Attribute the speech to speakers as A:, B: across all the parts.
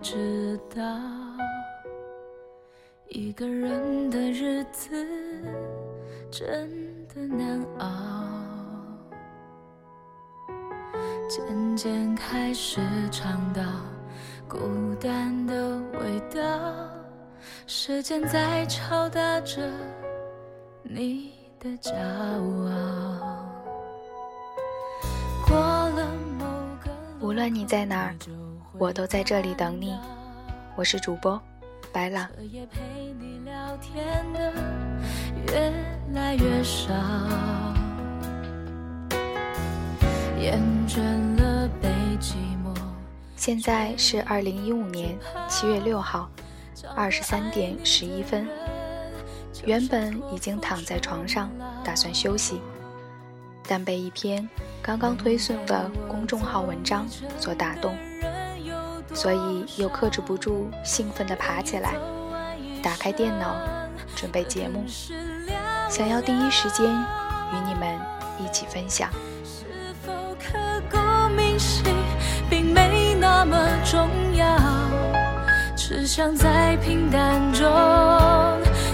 A: 知道，一个人的日子真的难熬。渐渐开始尝到孤单的味道，时间在敲打着你的骄傲。过了某个
B: 无论你在哪儿，我都在这里等你。我是主播白朗。
A: 彻夜陪你聊天的越来越少，厌倦了被寂寞。
B: 现在是二零一五年七月六号二十三点十一分。原本已经躺在床上打算休息，但被一篇刚刚推送的公众号文章所打动，所以又克制不住兴奋地爬起来，打开电脑准备节目，想要第一时间与你们一起分享。
A: 是否刻骨铭心，并没那么重要，只想在平淡中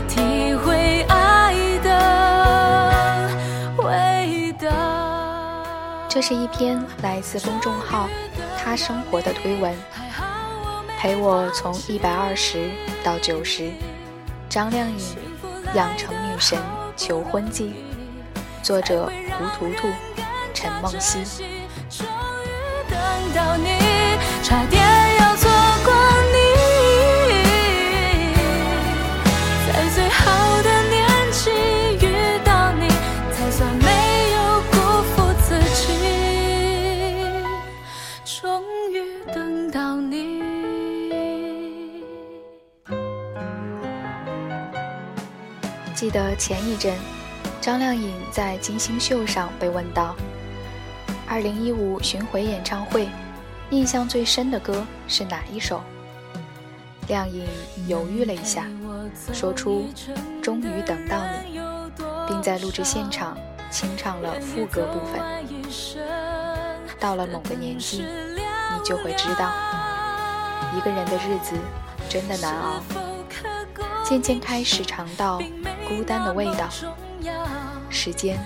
A: 体会爱的味道。
B: 这是一篇来自公众号“他生活”的推文，陪我从一百二十到九十。张靓颖《养成女神求婚记》，作者胡图图、陈梦溪。
A: 终于等到你，差点
B: 前一阵，张靓颖在金星秀上被问到，二零一五巡回演唱会，印象最深的歌是哪一首？靓颖犹豫了一下，说出“终于等到你”，并在录制现场清唱了副歌部分。到了某个年纪，你就会知道，一个人的日子真的难熬。渐渐开始尝到孤单的味道，时间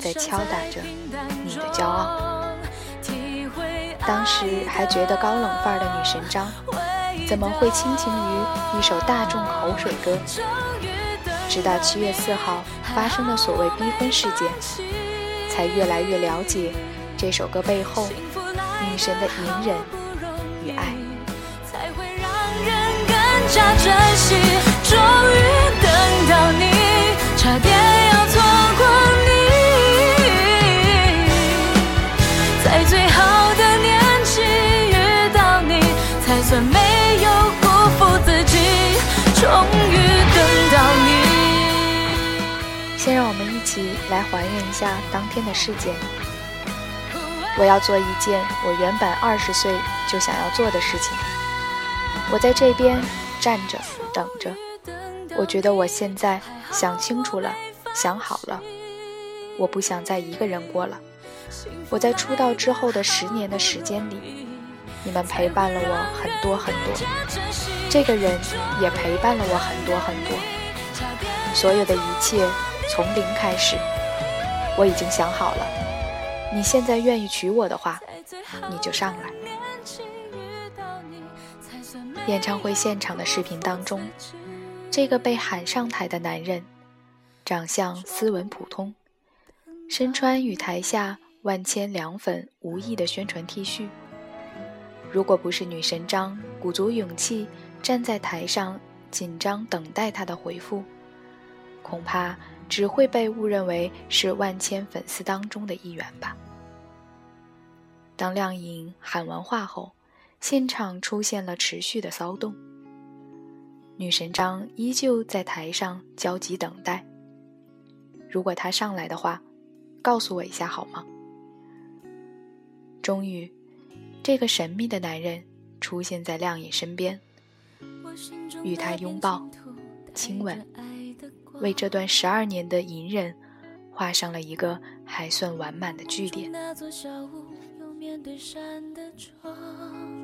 B: 在敲打着你的骄傲。当时还觉得高冷范儿的女神张，怎么会倾情于一首大众口水歌？直到七月四号发生的所谓逼婚事件，才越来越了解这首歌背后女神的隐忍与爱。
A: 才会让人更加珍惜。终于，差点要错过你，在最好的年纪遇到你，才算没有辜负自己。终于等到你。
B: 先让我们一起来还原一下当天的事件。我要做一件我原本二十岁就想要做的事情。我在这边站着等着。我觉得我现在想清楚了，想好了，我不想再一个人过了。我在出道之后的十年的时间里，你们陪伴了我很多很多，这个人也陪伴了我很多很多。所有的一切从零开始，我已经想好了。你现在愿意娶我的话，你就上来。演唱会现场的视频当中。这个被喊上台的男人，长相斯文普通，身穿与台下万千凉粉无异的宣传 T 恤。如果不是女神张鼓足勇气站在台上，紧张等待他的回复，恐怕只会被误认为是万千粉丝当中的一员吧。当靓颖喊完话后，现场出现了持续的骚动。女神张依旧在台上焦急等待。如果他上来的话，告诉我一下好吗？终于，这个神秘的男人出现在亮颖身边，与他拥抱、亲吻，为这段十二年的隐忍画上了一个还算完满的句点。
A: 那座小屋面对山的窗。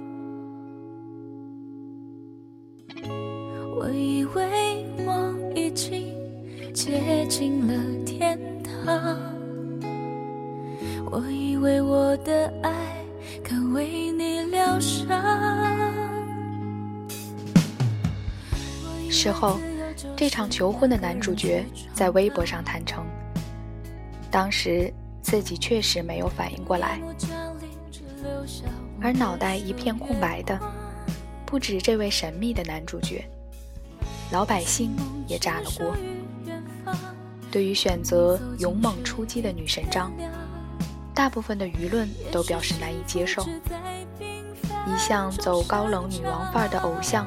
A: 我以为我已经接近了天堂，我以为我的爱可为你疗伤。
B: 事后，这场求婚的男主角在微博上坦诚，当时自己确实没有反应过来，而脑袋一片空白的不止这位神秘的男主角。老百姓也炸了锅。对于选择勇猛出击的女神张，大部分的舆论都表示难以接受。一向走高冷女王范儿的偶像，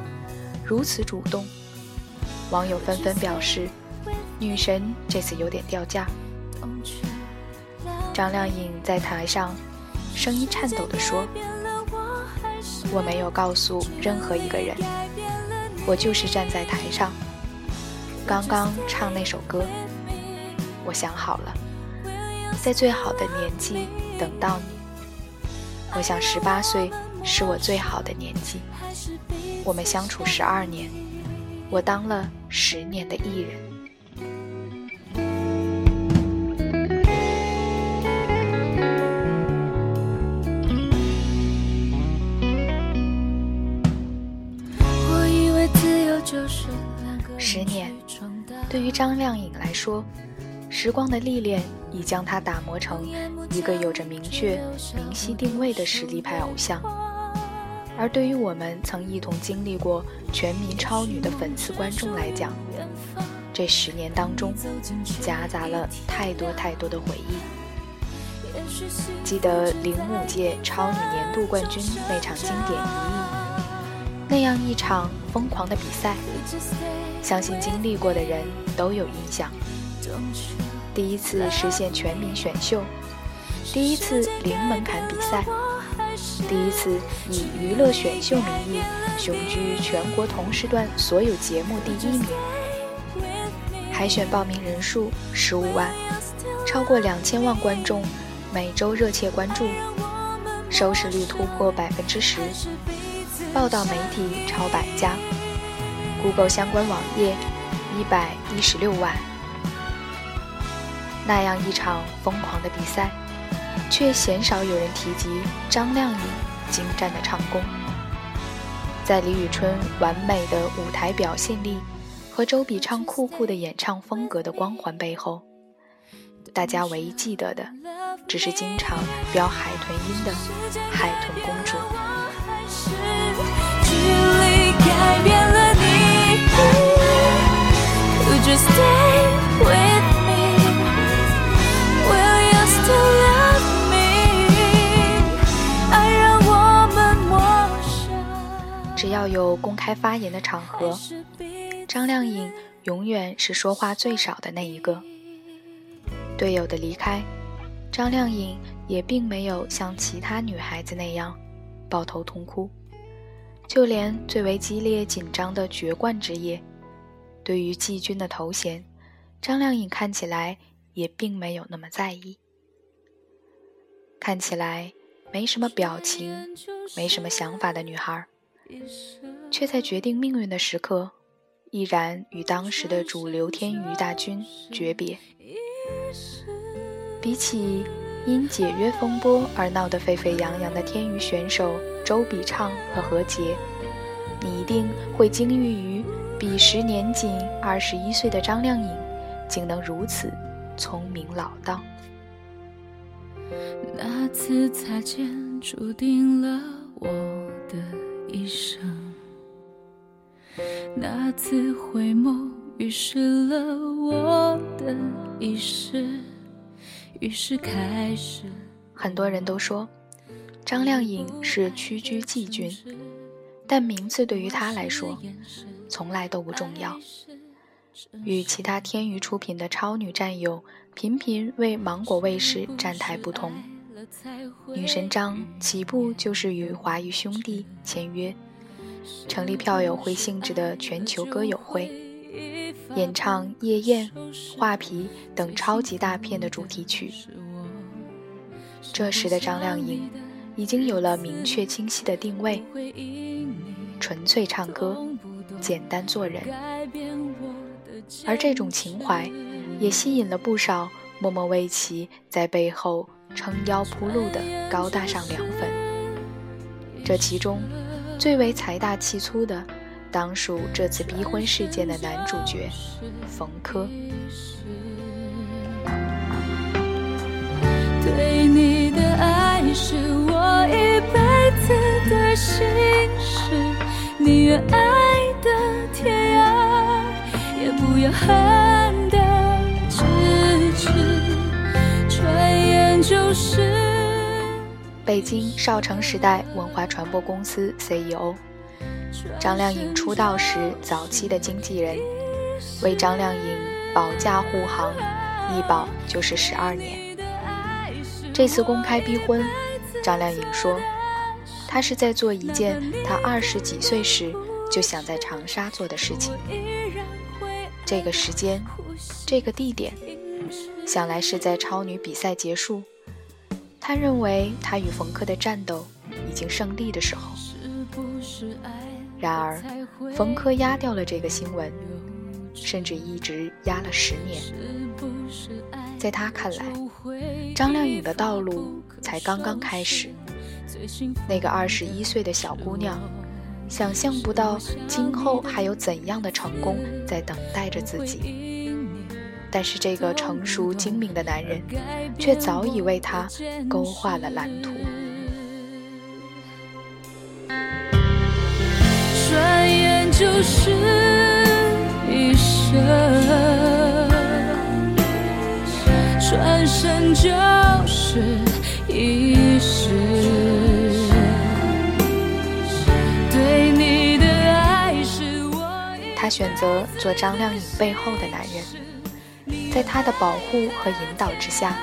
B: 如此主动，网友纷纷表示，女神这次有点掉价。张靓颖在台上，声音颤抖地说：“我没有告诉任何一个人。”我就是站在台上，刚刚唱那首歌。我想好了，在最好的年纪等到你。我想十八岁是我最好的年纪。我们相处十二年，我当了十年的艺人。张靓颖来说，时光的历练已将她打磨成一个有着明确、明晰定位的实力派偶像；而对于我们曾一同经历过全民超女的粉丝观众来讲，这十年当中夹杂了太多太多的回忆。记得零五届超女年度冠军那场经典一役，那样一场疯狂的比赛。相信经历过的人都有印象。第一次实现全民选秀，第一次零门槛比赛，第一次以娱乐选秀名义雄居全国同时段所有节目第一名。海选报名人数十五万，超过两千万观众每周热切关注，收视率突破百分之十，报道媒体超百家。Google 相关网页一百一十六万，那样一场疯狂的比赛，却鲜少有人提及张靓颖精湛的唱功。在李宇春完美的舞台表现力和周笔畅酷酷的演唱风格的光环背后，大家唯一记得的，只是经常飙海豚音的海豚公主。只要有公开发言的场合，张靓颖永远是说话最少的那一个。队友的离开，张靓颖也并没有像其他女孩子那样抱头痛哭，就连最为激烈紧张的决冠之夜。对于季军的头衔，张靓颖看起来也并没有那么在意，看起来没什么表情、没什么想法的女孩，却在决定命运的时刻，毅然与当时的主流天娱大军诀别。比起因解约风波而闹得沸沸扬扬的天娱选手周笔畅和何洁，你一定会惊遇于。彼时年仅二十一岁的张靓颖，竟能如此聪明老道。
A: 那次擦肩，注定了我的一生；那次回眸，预示了我的一世。于是开始。
B: 很多人都说，张靓颖是屈居季军，但名次对于她来说。从来都不重要。与其他天娱出品的超女战友频频为芒果卫视站台不同，女神张起步就是与华谊兄弟签约，成立票友会性质的全球歌友会，演唱《夜宴》《画皮》等超级大片的主题曲。这时的张靓颖，已经有了明确清晰的定位：纯粹唱歌，简单做人。而这种情怀，也吸引了不少默默为其在背后撑腰铺路的高大上凉粉。这其中，最为财大气粗的，当属这次逼婚事件的男主角冯轲。
A: 对你的爱是我一辈子的心事，你愿爱恨的咫尺。转眼就是。
B: 北京少城时代文化传播公司 CEO 张靓颖出道时早期的经纪人，为张靓颖保驾护航，一保就是十二年。这次公开逼婚，张靓颖说，她是在做一件她二十几岁时就想在长沙做的事情。这个时间，这个地点，想来是在超女比赛结束，她认为她与冯轲的战斗已经胜利的时候。然而，冯轲压掉了这个新闻，甚至一直压了十年。在他看来，张靓颖的道路才刚刚开始。那个二十一岁的小姑娘，想象不到今后还有怎样的成功在等待着自己。但是这个成熟精明的男人，却早已为他勾画了蓝图。
A: 转眼就是一生。转身就是一世。
B: 他选择做张靓颖背后的男人，在他的保护和引导之下，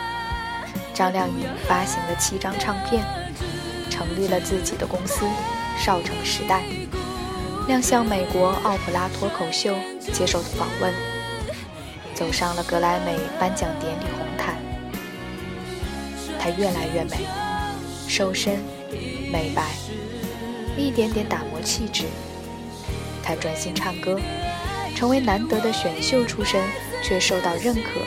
B: 张靓颖发行了七张唱片，成立了自己的公司少城时代，亮相美国奥普拉脱口秀接受访问，走上了格莱美颁奖典礼红毯。她越来越美，瘦身、美白，一点点打磨气质。他专心唱歌，成为难得的选秀出身却受到认可，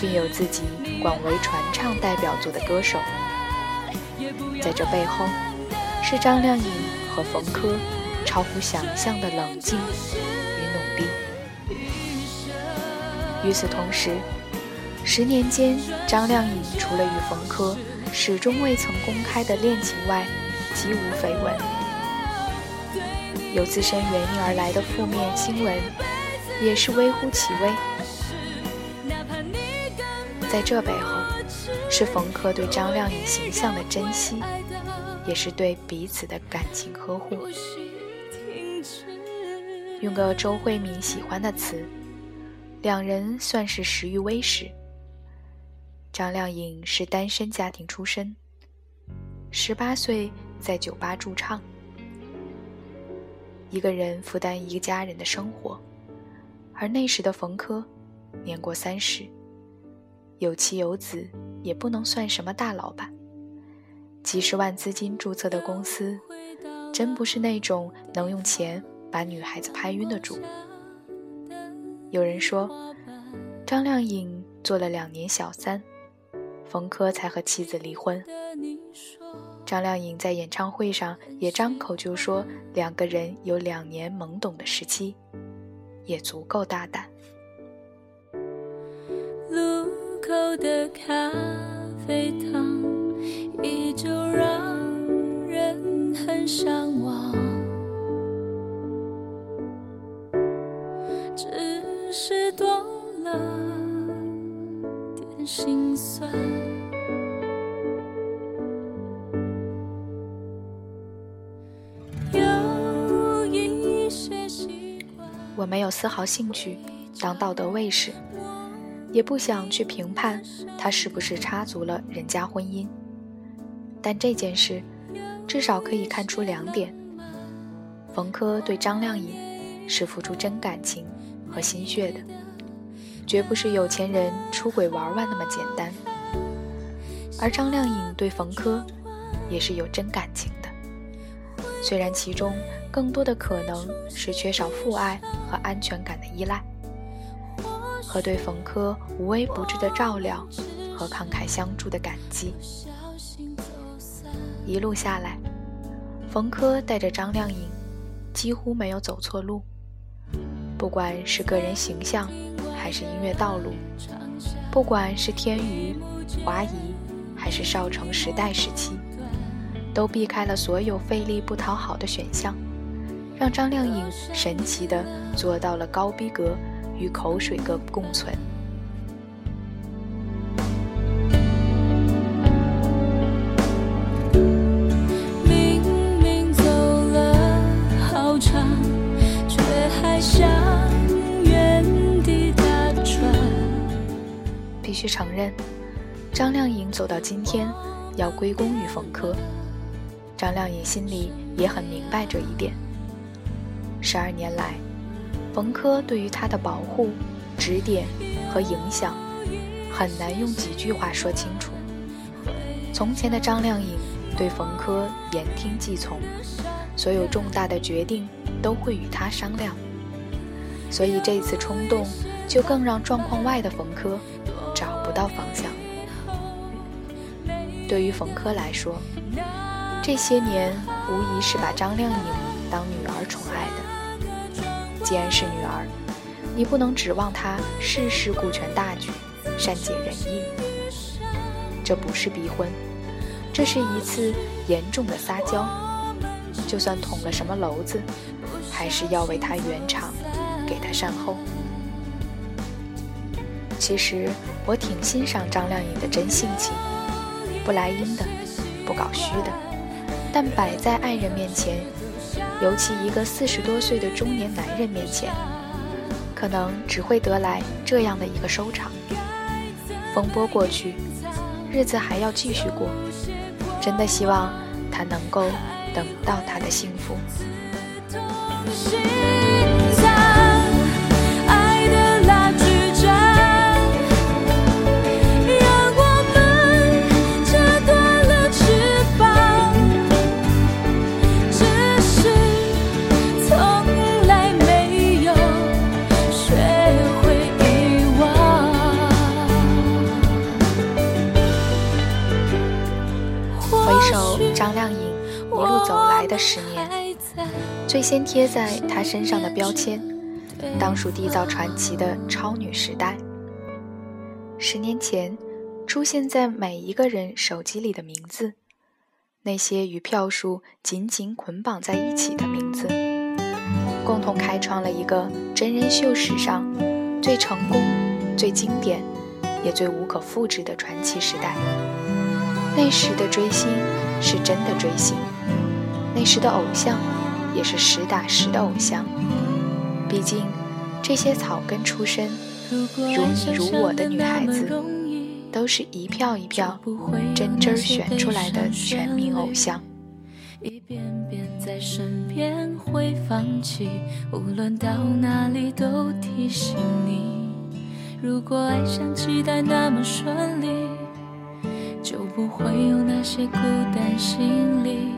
B: 并有自己广为传唱代表作的歌手。在这背后，是张靓颖和冯轲超乎想象的冷静与努力。与此同时，十年间，张靓颖除了与冯轲始终未曾公开的恋情外，几无绯闻。有自身原因而来的负面新闻，也是微乎其微。在这背后，是冯轲对张靓颖形象的珍惜，也是对彼此的感情呵护。用个周慧敏喜欢的词，两人算是识于微时。张靓颖是单身家庭出身，十八岁在酒吧驻唱，一个人负担一家人的生活。而那时的冯轲，年过三十，有妻有子，也不能算什么大老板。几十万资金注册的公司，真不是那种能用钱把女孩子拍晕的主。有人说，张靓颖做了两年小三。冯轲才和妻子离婚，张靓颖在演唱会上也张口就说两个人有两年懵懂的时期，也足够大胆。
A: 路口的咖啡糖依旧让人很向往，只是多了点心酸。
B: 没有丝毫兴趣当道德卫士，也不想去评判他是不是插足了人家婚姻。但这件事，至少可以看出两点：冯轲对张靓颖是付出真感情和心血的，绝不是有钱人出轨玩玩那么简单；而张靓颖对冯轲也是有真感情的。虽然其中更多的可能是缺少父爱和安全感的依赖，和对冯轲无微不至的照料和慷慨相助的感激。一路下来，冯轲带着张靓颖，几乎没有走错路。不管是个人形象，还是音乐道路，不管是天娱、华谊，还是少城时代时期，都避开了所有费力不讨好的选项，让张靓颖神奇地做到了高逼格与口水歌共存。必须承认，张靓颖走到今天，要归功于冯轲。张靓颖心里也很明白这一点。十二年来，冯轲对于她的保护、指点和影响，很难用几句话说清楚。从前的张靓颖对冯轲言听计从，所有重大的决定都会与他商量，所以这次冲动，就更让状况外的冯轲找。不到方向。对于冯轲来说，这些年无疑是把张靓颖当女。既然是女儿，你不能指望她事事顾全大局、善解人意。这不是逼婚，这是一次严重的撒娇。就算捅了什么娄子，还是要为她圆场，给她善后。其实我挺欣赏张靓颖的真性情，不来阴的，不搞虚的，但摆在爱人面前，尤其一个四十多岁的中年男人面前，可能只会得来这样的一个收场。风波过去，日子还要继续过，真的希望他能够等到他的幸福。十年，最先贴在她身上的标签，当属缔造传奇的超女时代。十年前，出现在每一个人手机里的名字，那些与票数紧紧捆绑在一起的名字，共同开创了一个真人秀史上最成功、最经典，也最无可复制的传奇时代。那时的追星是真的追星。那时的偶像，也是实打实的偶像。毕竟，这些草根出身、如你如我的女孩子，都是一票一票真真选出来的全民偶像。一遍遍在身边会放弃，无论到哪里都提醒你。如果爱像期待那么顺利，就不会有那些孤单心理。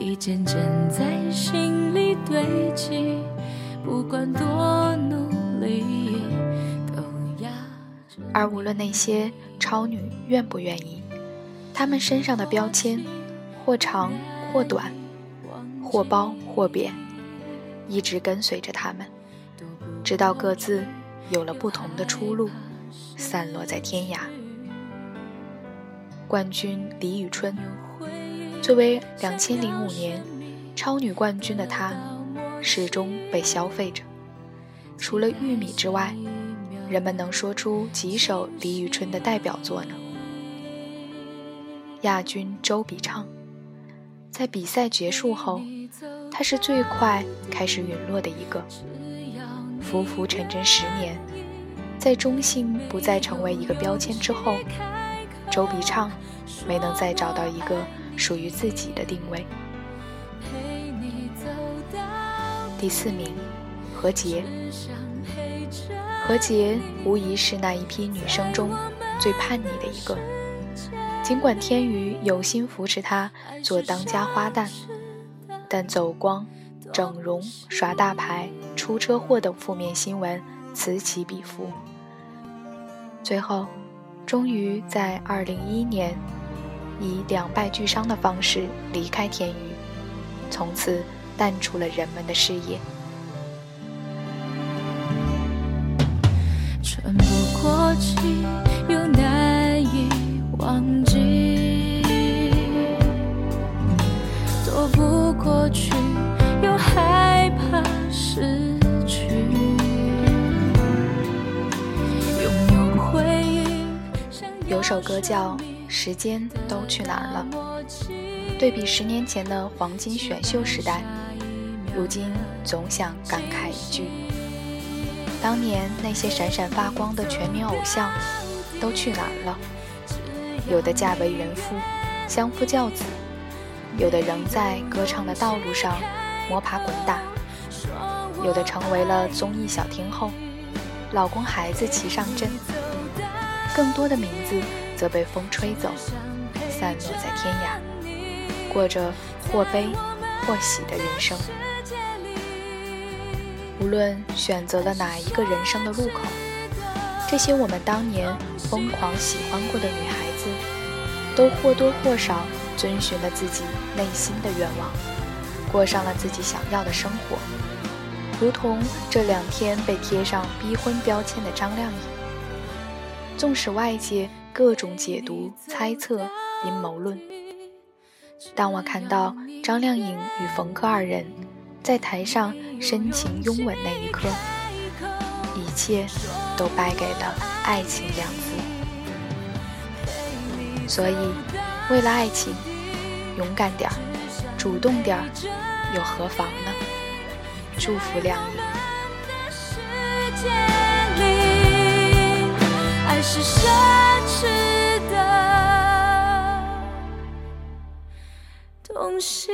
B: 一件件在心里堆积，不管多努力，都压而无论那些超女愿不愿意，她们身上的标签，或长或短，或褒或贬，一直跟随着她们，直到各自有了不同的出路，散落在天涯。冠军李宇春。作为两千零五年超女冠军的她，始终被消费着。除了《玉米》之外，人们能说出几首李宇春的代表作呢？亚军周笔畅，在比赛结束后，她是最快开始陨落的一个。浮浮沉沉十年，在中性不再成为一个标签之后，周笔畅没能再找到一个。属于自己的定位。第四名，何洁。何洁无疑是那一批女生中最叛逆的一个。尽管天娱有心扶持她做当家花旦，但走光、整容、耍大牌、出车祸等负面新闻此起彼伏，最后，终于在二零一一年以两败俱伤的方式离开天娱，从此淡出了人们的视野。
A: 喘不过气，又难以忘记；躲不过去，又害怕失去。拥有回忆，
B: 有首歌叫《时间都去哪儿了》，对比十年前的黄金选秀时代，如今总想感慨一句。当年那些闪闪发光的全民偶像，都去哪儿了？有的嫁为人妇，相夫教子；有的仍在歌唱的道路上摸爬滚打；有的成为了综艺小天后，老公孩子齐上阵；更多的名字则被风吹走，散落在天涯，过着或悲或喜的人生。无论选择了哪一个人生的路口，这些我们当年疯狂喜欢过的女孩子，都或多或少遵循了自己内心的愿望，过上了自己想要的生活。如同这两天被贴上逼婚标签的张靓颖，纵使外界各种解读、猜测、阴谋论，当我看到张靓颖与冯轲二人。在台上深情拥吻那一刻，一切都败给了“爱情”两字。所以，为了爱情，勇敢点儿，主动点儿，又何妨呢？祝福靓颖。
A: 爱是奢侈的东西。